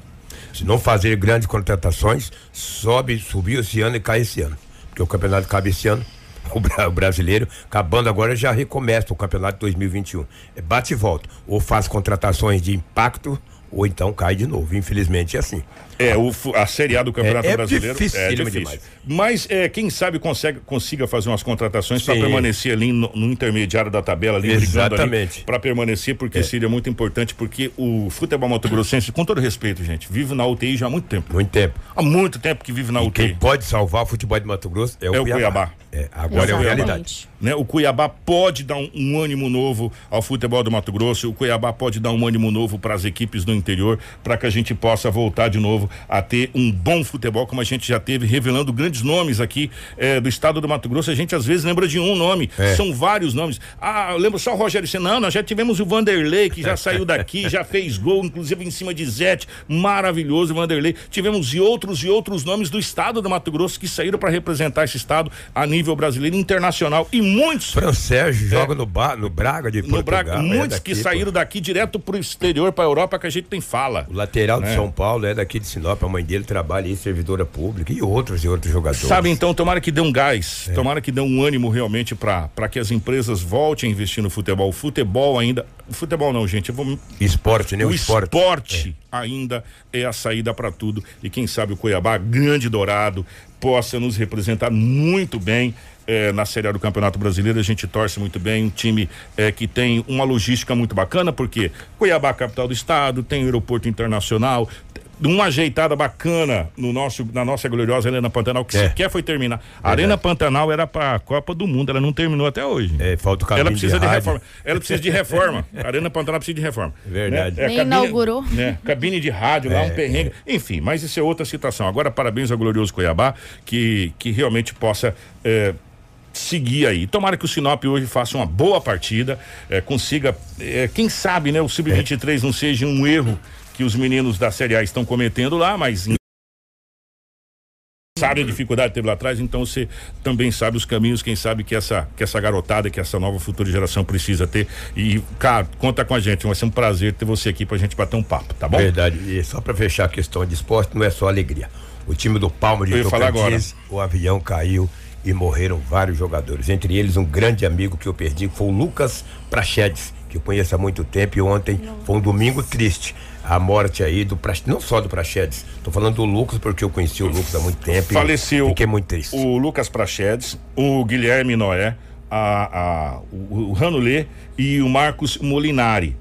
Se não fazer grandes contratações, sobe, subiu esse ano e cai esse ano. Porque o campeonato cabe esse ano. O brasileiro, acabando agora, já recomeça o campeonato 2021. É bate e volta. Ou faz contratações de impacto, ou então cai de novo. Infelizmente é assim.
É, o, a Série A do Campeonato
É- é
Brasileiro é
dificílimo
difícil.
demais.
Mas é, quem sabe consegue, consiga fazer umas contratações para permanecer ali no, no intermediário da tabela, ali
Exatamente.
para permanecer, porque seria muito importante, porque o futebol mato-grossense, com todo respeito, gente, vive na UTI já há muito tempo.
Muito tempo.
Há muito tempo que vive na
E
UTI.
quem pode salvar o futebol de Mato Grosso é o,
É o
Cuiabá.
Cuiabá.
É, agora é a
Exatamente.
realidade.
né? O Cuiabá pode dar um, um ânimo novo ao futebol do Mato Grosso, o Cuiabá pode dar um ânimo novo para as equipes do interior, para que a gente possa voltar de novo a ter um bom futebol, como a gente já teve, revelando grandes nomes aqui eh, do estado do Mato Grosso. A gente às vezes lembra de um nome,
É.
são vários nomes. Ah, eu lembro só o Rogério Senna. Não, nós já tivemos o Vanderlei, que já saiu daqui, já fez gol, inclusive em cima de Zete. Maravilhoso, o Vanderlei. Tivemos e outros e outros nomes do estado do Mato Grosso que saíram para representar esse estado a nível brasileiro internacional. E muitos
Fran Sérgio joga no, no Braga de
É. no
Portugal.
Braga,
é
muitos
daqui,
que
pô.
saíram daqui direto pro exterior, pra Europa, que a gente tem fala.
O lateral
né?
de São Paulo é daqui de Sinop, a mãe dele trabalha em servidora pública e outros e outros jogadores.
Sabe, então, tomara que dê um gás, é. tomara que dê um ânimo realmente para que as empresas voltem a investir no futebol. O futebol ainda. O futebol não, gente. Vou,
esporte, né?
O, o esporte, esporte é. ainda é a saída para tudo. E quem sabe o Cuiabá, grande dourado, possa nos representar muito bem é, na Série A do Campeonato Brasileiro, a gente torce muito bem, um time é, que tem uma logística muito bacana, porque Cuiabá, capital do estado, tem aeroporto internacional, uma ajeitada bacana no nosso, na nossa gloriosa Arena Pantanal, que é. sequer foi terminar. A Arena Pantanal era para a Copa do Mundo, ela não terminou até hoje.
É, falta o
Ela precisa de, de reforma. Ela precisa de reforma. A Arena Pantanal precisa de reforma.
Verdade.
Né? É, cabine, inaugurou.
Né? Cabine de rádio lá, um é, perrengue. É. Enfim, mas isso é outra situação. Agora, parabéns ao glorioso Cuiabá, que, que realmente possa. É, seguir aí. Tomara que o Sinop hoje faça uma boa partida, é, consiga, é, quem sabe, né, o Sub-23 não seja um erro que os meninos da Série A estão cometendo lá, mas sabe a dificuldade que teve lá atrás, então você também sabe os caminhos, quem sabe que essa, que essa garotada, que essa nova futura geração precisa ter. E, cara, conta com a gente, vai ser um prazer ter você aqui pra gente bater um papo, tá bom?
Verdade. E só pra fechar a questão de esporte, não é só alegria. O time do Palma de Tocantins, o avião caiu e morreram vários jogadores. Entre eles, um grande amigo que eu perdi foi o Lucas Prachedes, que eu conheço há muito tempo e ontem foi um domingo triste a morte aí do não só do Prachedes, tô falando do Lucas porque eu conheci o Lucas há muito tempo
faleceu
fiquei muito triste.
o Lucas Prachedes, o Guilherme Noé, a, a o, o Ranulê e o Marcos Molinari.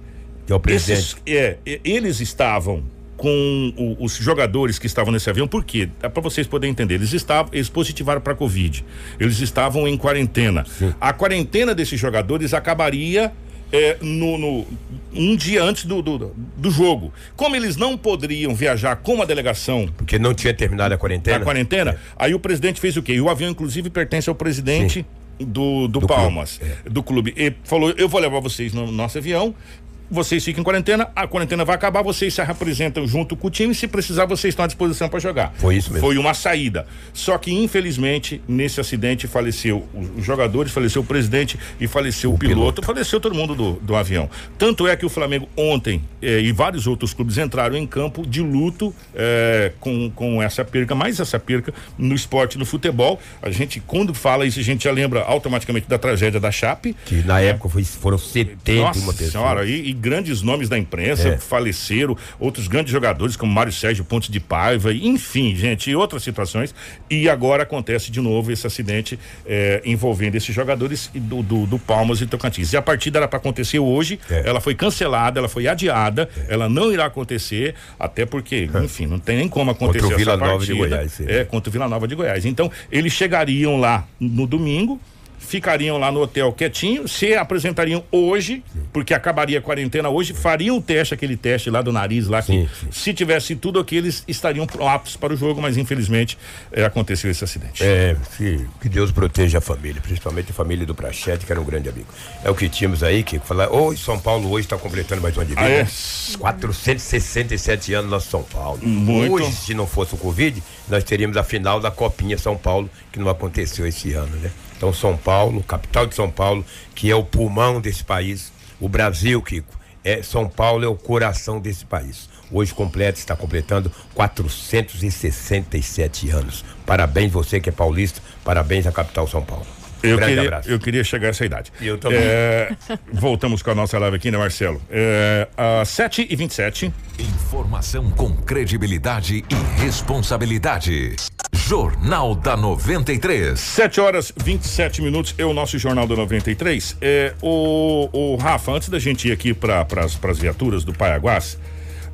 Que é o presidente.
Esses, é, eles estavam com o, os jogadores que estavam nesse avião, por quê? É para vocês poderem entender. Eles estavam, eles positivaram para Covid. Eles estavam em quarentena. Sim. A quarentena desses jogadores acabaria é, no, no, um dia antes do, do, do, jogo. Como eles não poderiam viajar com a delegação.
Porque não tinha terminado a quarentena?
A quarentena, é. aí o presidente fez o quê? E o avião, inclusive, pertence ao presidente. Do, do, do, Palmas, clube. É. do clube. E falou: eu vou levar vocês no nosso avião, vocês ficam em quarentena, a quarentena vai acabar, vocês se representam junto com o time, se precisar, vocês estão à disposição para jogar.
Foi isso mesmo.
Foi uma saída. Só que, infelizmente, nesse acidente faleceu os jogadores, faleceu o presidente e faleceu o, o piloto, piloto, faleceu todo mundo do, do avião. Tanto é que o Flamengo ontem eh, e vários outros clubes entraram em campo de luto eh, com, com essa perca, mais essa perca no esporte, no futebol. A gente, quando fala isso, a gente já lembra automaticamente da tragédia da Chape.
Que na época foi, foram 71
Nossa pessoas. Senhora, e, e grandes nomes da imprensa é. faleceram, outros grandes jogadores como Mário Sérgio Pontes de Paiva, enfim, gente, e outras situações. E agora acontece de novo esse acidente é, envolvendo esses jogadores do, do, do, Palmas e Tocantins. E a partida era para acontecer hoje, é. ela foi cancelada, ela foi adiada, é. ela não irá acontecer, até porque, é. enfim, não tem nem como acontecer contra o
Vila Nova de Goiás.
É, contra o Vila Nova de Goiás. Então, eles chegariam lá no domingo, ficariam lá no hotel quietinho, se apresentariam hoje, porque acabaria a quarentena hoje, fariam o teste, aquele teste lá do nariz lá, que sim, sim. se tivesse tudo aqui, eles estariam aptos para o jogo, mas infelizmente é, aconteceu esse acidente.
É, que, que, Deus proteja a família, principalmente a família do Prachete, que era um grande amigo. É o que tínhamos aí, que falar, hoje São Paulo hoje está completando mais uma de vida. Ah, é? 467 anos nosso São Paulo. Muito. Hoje, se não fosse o Covid, nós teríamos a final da Copinha São Paulo, que não aconteceu esse ano, né? Então, São Paulo, capital de São Paulo, que é o pulmão desse país, o Brasil, Kiko, é São Paulo é o coração desse país. Hoje completa, está completando 467 anos. Parabéns você que é paulista, parabéns à capital São Paulo.
Eu Grande queria, abraço. eu queria chegar a essa idade.
Eu também.
É, voltamos com a nossa live aqui, né, Marcelo? É, às 7 e 27
Informação com credibilidade e responsabilidade. Jornal da 93.
7 horas 27 minutos é o nosso Jornal da 93. É, o, o Rafa, antes da gente ir aqui para as viaturas do Paiaguás,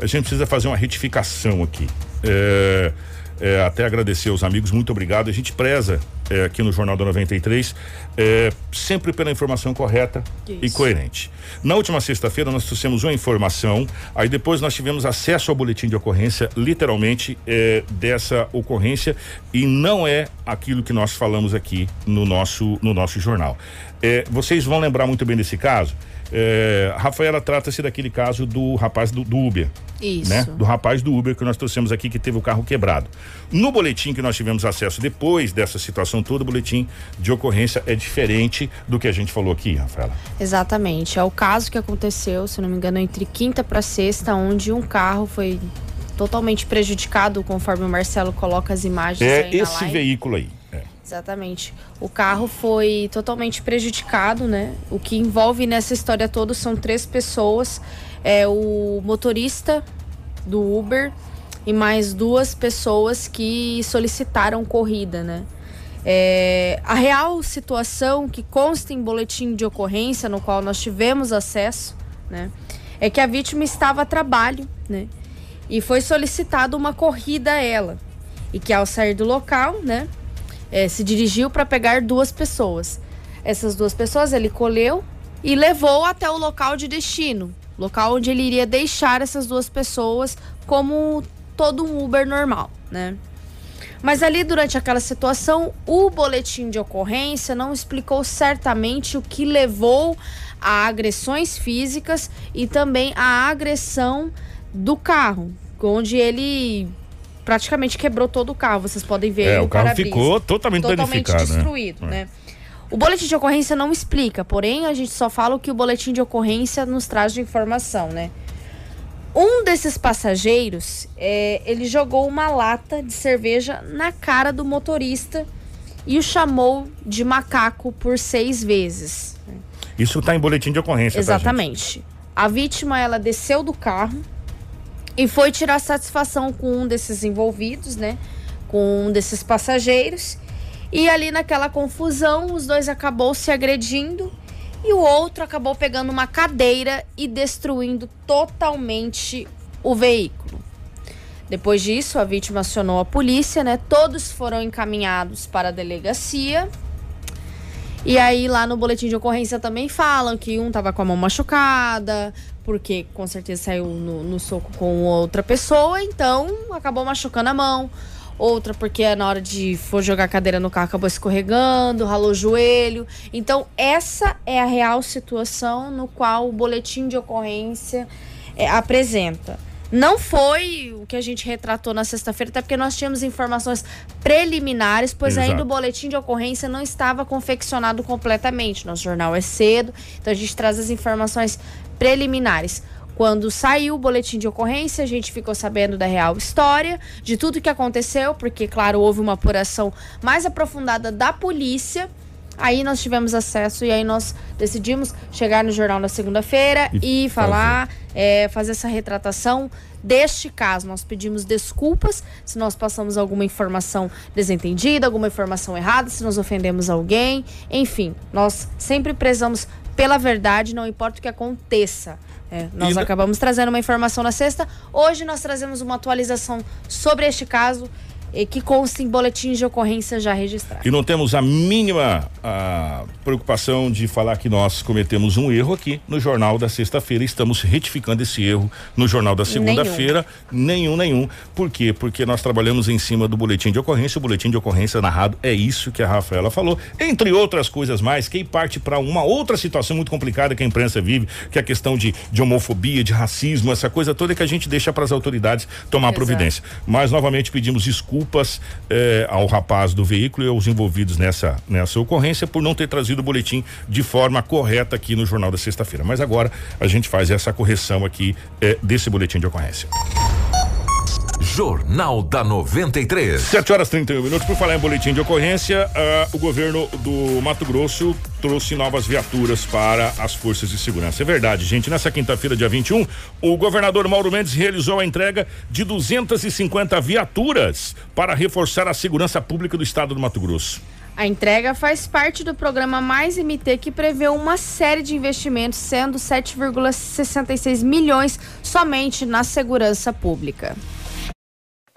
a gente precisa fazer uma retificação aqui. É, é, até agradecer aos amigos, muito obrigado. A gente preza é, aqui no Jornal da 93 é, sempre pela informação correta Isso. e coerente. Na última sexta-feira nós trouxemos uma informação, aí depois nós tivemos acesso ao boletim de ocorrência, literalmente, é, dessa ocorrência, e não é aquilo que nós falamos aqui no nosso, no nosso jornal. É, vocês vão lembrar muito bem desse caso. É, Rafaela trata-se daquele caso do rapaz do, do, Uber.
Isso.
Né? Do rapaz do Uber que nós trouxemos aqui que teve o carro quebrado. No boletim que nós tivemos acesso depois dessa situação toda, o boletim de ocorrência é diferente do que a gente falou aqui, Rafaela.
Exatamente. É o caso que aconteceu, se não me engano, entre quinta para sexta, onde um carro foi totalmente prejudicado, conforme o Marcelo coloca as imagens.
É esse veículo aí.
Exatamente. O carro foi totalmente prejudicado, né? O que envolve nessa história toda são três pessoas: é o motorista do Uber e mais duas pessoas que solicitaram corrida, né? É, a real situação que consta em boletim de ocorrência, no qual nós tivemos acesso, né, é que a vítima estava a trabalho, né, e foi solicitada uma corrida a ela, e que ao sair do local, né, é, se dirigiu para pegar duas pessoas. Essas duas pessoas ele colheu e levou até o local de destino, local onde ele iria deixar essas duas pessoas como todo um Uber normal, né? Mas ali, durante aquela situação, o boletim de ocorrência não explicou certamente o que levou a agressões físicas e também a agressão do carro, onde ele praticamente quebrou todo o carro. Vocês podem ver
é, o, o carro ficou totalmente,
totalmente
né?
destruído, né? né? O boletim de ocorrência não explica, porém a gente só fala o que o boletim de ocorrência nos traz de informação, né? Um desses passageiros, é, ele jogou uma lata de cerveja na cara do motorista e o chamou de macaco por seis vezes.
Isso está em boletim de ocorrência,
tá, Exatamente.
Tá,
a vítima, ela desceu do carro e foi tirar satisfação com um desses envolvidos, né? Com um desses passageiros. E ali naquela confusão, os dois acabou se agredindo e o outro acabou pegando uma cadeira e destruindo totalmente o veículo. Depois disso, a vítima acionou a polícia, né? Todos foram encaminhados para a delegacia. E aí, lá no boletim de ocorrência também falam que um tava com a mão machucada, porque com certeza saiu no, no soco com outra pessoa, então acabou machucando a mão outra porque na hora de for jogar a cadeira no carro acabou escorregando, ralou o joelho. Então, essa é a real situação no qual o boletim de ocorrência é, apresenta. Não foi o que a gente retratou na sexta-feira, até porque nós tínhamos informações preliminares, pois Exato. ainda o boletim de ocorrência não estava confeccionado completamente. Nosso jornal é cedo, então a gente traz as informações preliminares. Quando saiu o boletim de ocorrência, a gente ficou sabendo da real história, de tudo que aconteceu, porque, claro, houve uma apuração mais aprofundada da polícia. Aí nós tivemos acesso e aí nós decidimos chegar no jornal na segunda-feira e, e, falar, fazer. É, fazer essa retratação deste caso. Nós pedimos desculpas se nós passamos alguma informação desentendida, alguma informação errada, se nós ofendemos alguém. Enfim, nós sempre prezamos pela verdade, não importa o que aconteça. É, nós e acabamos trazendo uma informação na sexta. Hoje nós trazemos uma atualização sobre este caso que consta em boletins de ocorrência já registrados.
E não temos a mínima a preocupação de falar que nós cometemos um erro aqui no jornal da sexta-feira. Estamos retificando esse erro no jornal da segunda-feira. Nenhum. nenhum, nenhum. Por quê? Porque nós trabalhamos em cima do boletim de ocorrência. O boletim de ocorrência narrado é isso que a Rafaela falou, entre outras coisas mais, que parte para uma outra situação muito complicada que a imprensa vive, que é a questão de, de homofobia, de racismo, essa coisa toda que a gente deixa para as autoridades tomar Exato. providência. Mas novamente pedimos desculpas desculpas eh, ao rapaz do veículo e aos envolvidos nessa, nessa ocorrência por não ter trazido o boletim de forma correta aqui no Jornal da Sexta-feira. Mas agora a gente faz essa correção aqui eh, desse boletim de ocorrência.
Jornal da 93.
7 horas 31 minutos. Por falar em boletim de ocorrência, uh, o governo do Mato Grosso trouxe novas viaturas para as forças de segurança. É verdade, gente. Nessa quinta-feira, dia 21, o governador Mauro Mendes realizou a entrega de 250 viaturas para reforçar a segurança pública do estado do Mato Grosso.
A entrega faz parte do programa Mais MT, que prevê uma série de investimentos, sendo 7,66 milhões somente na segurança pública.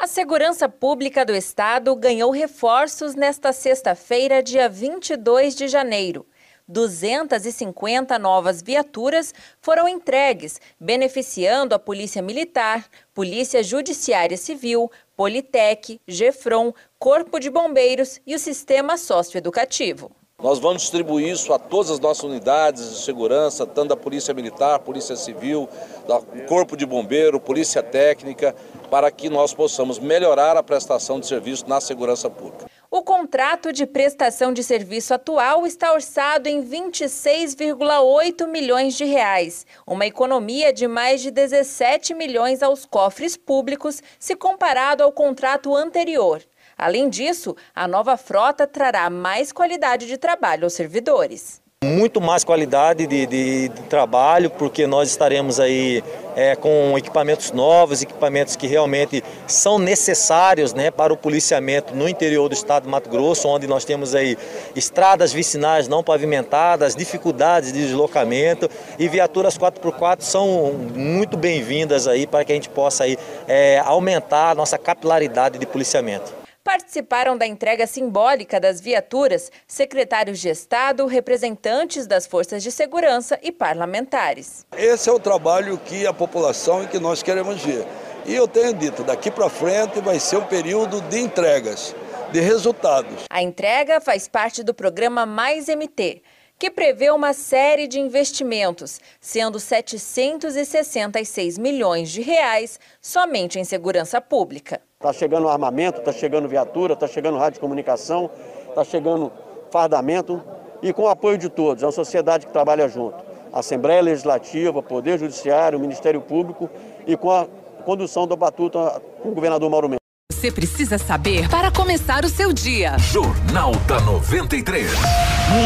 A Segurança Pública do Estado ganhou reforços nesta sexta-feira, dia 22 de janeiro. 250 novas viaturas foram entregues, beneficiando a Polícia Militar, Polícia Judiciária Civil, Politec, GEFRON, Corpo de Bombeiros e o Sistema Socioeducativo.
Nós vamos distribuir isso a todas as nossas unidades de segurança, tanto da Polícia Militar, Polícia Civil, do Corpo de Bombeiro, Polícia Técnica, para que nós possamos melhorar a prestação de serviço na segurança pública.
O contrato de prestação de serviço atual está orçado em 26,8 milhões de reais, uma economia de mais de 17 milhões aos cofres públicos se comparado ao contrato anterior. Além disso, a nova frota trará mais qualidade de trabalho aos servidores
muito mais qualidade de, de, de, trabalho, porque nós estaremos aí é, com equipamentos novos, equipamentos que realmente são necessários né, para o policiamento no interior do estado de Mato Grosso, onde nós temos aí estradas vicinais não pavimentadas, dificuldades de deslocamento e viaturas 4x4 são muito bem-vindas aí para que a gente possa aí, é, aumentar a nossa capilaridade de policiamento.
Participaram da entrega simbólica das viaturas secretários de Estado, representantes das forças de segurança e parlamentares.
Esse é o trabalho que a população e que nós queremos ver. E eu tenho dito, daqui para frente vai ser um período de entregas, de resultados.
A entrega faz parte do programa Mais MT que prevê uma série de investimentos, sendo 766 milhões de reais somente em segurança pública.
Está chegando armamento, está chegando viatura, está chegando rádio comunicação, está chegando fardamento e com o apoio de todos, é uma sociedade que trabalha junto. Assembleia Legislativa, Poder Judiciário, Ministério Público e com a condução da batuta com o governador Mauro Mendes.
Você precisa saber para começar o seu dia.
Jornal da 93.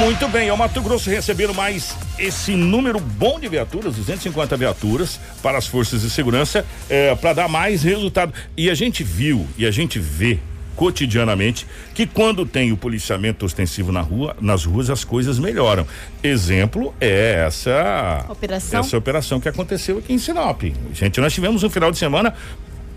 Muito bem, é o Mato Grosso recebendo mais esse número bom de viaturas, 250 viaturas para as forças de segurança, é, para dar mais resultado. E a gente viu e a gente vê cotidianamente que quando tem o policiamento ostensivo na rua, nas ruas as coisas melhoram. Exemplo é essa
operação,
essa operação que aconteceu aqui em Sinop. Gente, nós tivemos um final de semana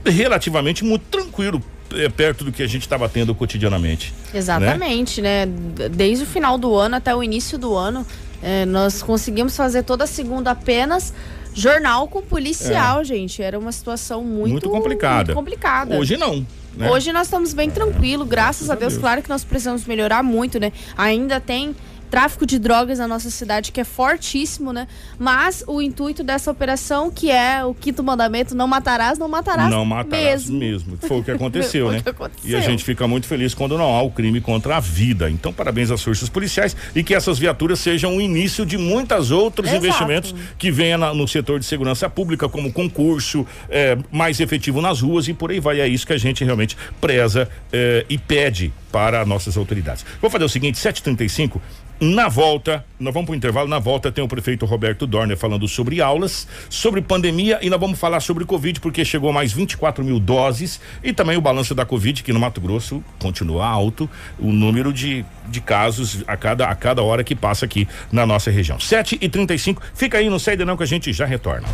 relativamente muito tranquilo é, perto do que a gente estava tendo cotidianamente.
Né? Exatamente, né? né? Desde o final do ano até o início do ano, é, nós conseguimos fazer toda segunda apenas jornal com policial, é. gente. Era uma situação muito,
muito complicada.
Muito complicada.
Hoje não. Né?
Hoje nós estamos bem tranquilos, graças a Deus. Deus. Claro que nós precisamos melhorar muito, né? Ainda tem tráfico de drogas na nossa cidade, que é fortíssimo, né? Mas o intuito dessa operação, que é o quinto mandamento, não matarás, não matarás
Não matarás mesmo. mesmo. Foi o que aconteceu, Foi né? Que aconteceu. E a gente fica muito feliz quando não há o crime contra a vida. Então, parabéns às forças policiais e que essas viaturas sejam o início de muitos outros Exato. investimentos que venham no setor de segurança pública, como concurso, é, mais efetivo nas ruas e por aí vai. É isso que a gente realmente preza é, e pede para nossas autoridades. Vou fazer o seguinte, 7h35, na volta, nós vamos para o intervalo. Na volta tem o prefeito Roberto Dorner falando sobre aulas, sobre pandemia e nós vamos falar sobre Covid, porque chegou mais 24 mil doses e também o balanço da Covid, que no Mato Grosso continua alto o número de, de casos a cada, a cada hora que passa aqui na nossa região. 7 e 35 fica aí, não sai de não que a gente já retorna.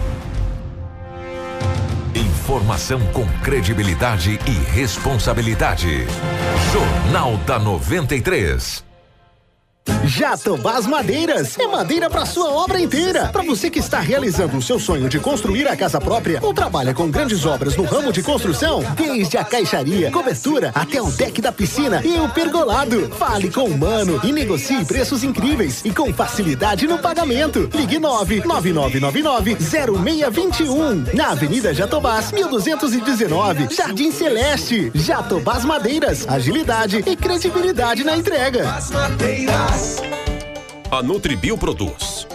Informação com credibilidade e responsabilidade. Jornal da 93.
Jatobás Madeiras é madeira para sua obra inteira. Para você que está realizando o seu sonho de construir a casa própria ou trabalha com grandes obras no ramo de construção, desde a caixaria, cobertura até o deck da piscina e o pergolado. Fale com o Mano e negocie preços incríveis e com facilidade no pagamento. Ligue 99999 0621 na Avenida Jatobás 1219, Jardim Celeste. Jatobás Madeiras, agilidade e credibilidade na entrega.
A Nutribio produz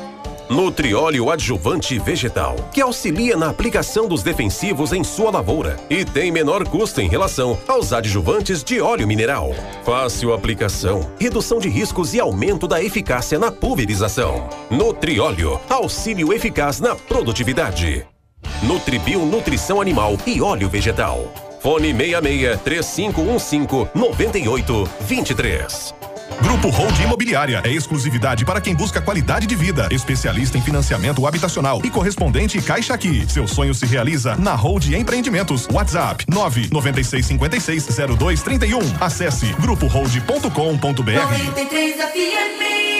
Nutrióleo adjuvante vegetal, que auxilia na aplicação dos defensivos em sua lavoura e tem menor custo em relação aos adjuvantes de óleo mineral. Fácil aplicação, redução de riscos e aumento da eficácia na pulverização. Nutrióleo, auxílio eficaz na produtividade. Nutribio Nutrição Animal e Óleo Vegetal. Fone 66 3515 9823.
Grupo Hold Imobiliária é exclusividade para quem busca qualidade de vida, especialista em financiamento habitacional e correspondente Caixa Aqui. Seu sonho se realiza na Hold Empreendimentos. WhatsApp 996560231. Acesse grupohold.com.br. 93 FM.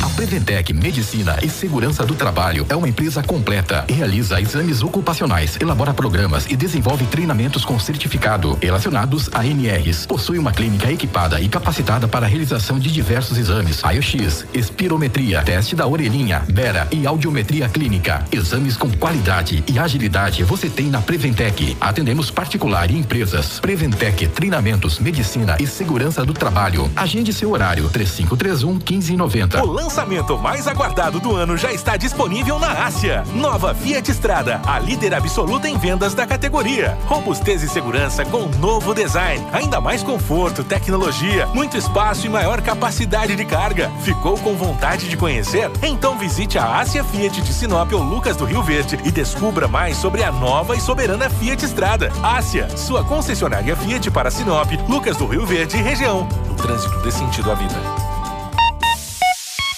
Preventec Medicina e Segurança do Trabalho é uma empresa completa. Realiza exames ocupacionais, elabora programas e desenvolve treinamentos com certificado relacionados a NRs. Possui uma clínica equipada e capacitada para a realização de diversos exames: raio-x, espirometria, teste da orelhinha, bera e audiometria clínica. Exames com qualidade e agilidade você tem na Preventec. Atendemos particular e empresas. Preventec Treinamentos, Medicina e Segurança do Trabalho. Agende seu horário 3531 1590.
O lançamento mais aguardado do ano já está disponível na Ásia. Nova Fiat Strada, a líder absoluta em vendas da categoria. Robustez e segurança com novo design. Ainda mais conforto, tecnologia, muito espaço e maior capacidade de carga. Ficou com vontade de conhecer? Então visite a Ásia Fiat de Sinop ou Lucas do Rio Verde e descubra mais sobre a nova e soberana Fiat Strada. Ásia, sua concessionária Fiat para Sinop, Lucas do Rio Verde e região. No trânsito dê sentido à vida.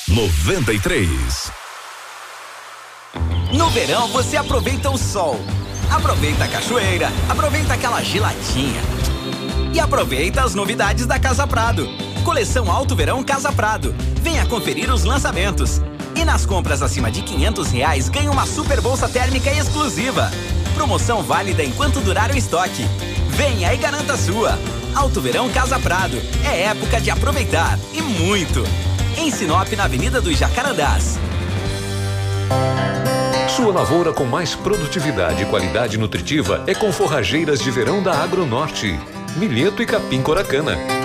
93.
No verão você aproveita o sol, aproveita a cachoeira, aproveita aquela geladinha e aproveita as novidades da Casa Prado. Coleção Alto Verão Casa Prado. Venha conferir os lançamentos. E nas compras acima de 500 reais ganha uma super bolsa térmica exclusiva. Promoção válida enquanto durar o estoque. Venha e garanta a sua. Alto Verão Casa Prado. É época de aproveitar e muito. Em Sinop, na Avenida dos Jacarandás.
Sua lavoura com mais produtividade e qualidade nutritiva é com forrageiras de verão da Agronorte, milheto e capim coracana.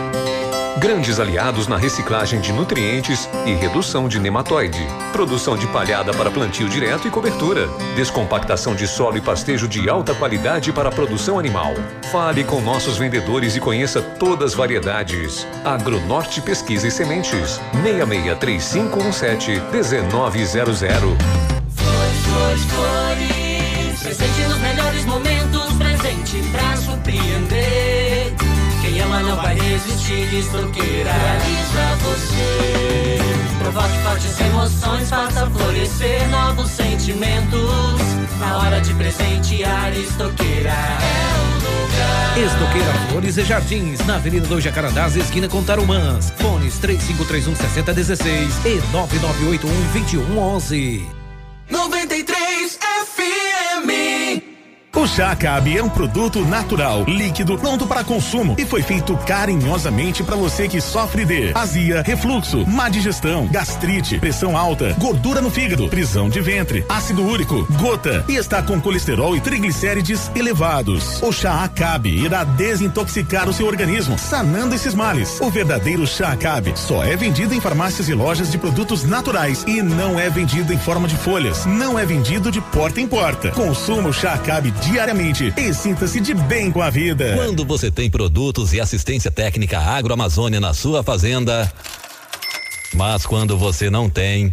Grandes aliados na reciclagem de nutrientes e redução de nematóide. Produção de palhada para plantio direto e cobertura. Descompactação de solo e pastejo de alta qualidade para a produção animal. Fale com nossos vendedores e conheça todas as variedades. Agronorte Pesquisa e Sementes. 663517 1900.
Flores, flores, presente nos melhores momentos, presente. Não vai resistir, estoqueira realiza você. Provoque fortes emoções, faça florescer novos sentimentos. Na hora de presentear, estoqueira é o lugar.
Estoqueira Flores e Jardins, na Avenida dos Jacarandás, esquina com Tarumãs. Fones 3531 6016 e 9981 2111.
93 FM.
O chá Acabe é um produto natural, líquido, pronto para consumo e foi feito carinhosamente para você que sofre de azia, refluxo, má digestão, gastrite, pressão alta, gordura no fígado, prisão de ventre, ácido úrico, gota e está com colesterol e triglicérides elevados. O chá Acabe irá desintoxicar o seu organismo, sanando esses males. O verdadeiro chá Acabe só é vendido em farmácias e lojas de produtos naturais e não é vendido em forma de folhas. Não é vendido de porta em porta. Consuma o chá Acabe diariamente e sinta-se de bem com a vida.
Quando você tem produtos e assistência técnica agroamazônia na sua fazenda, mas quando você não tem.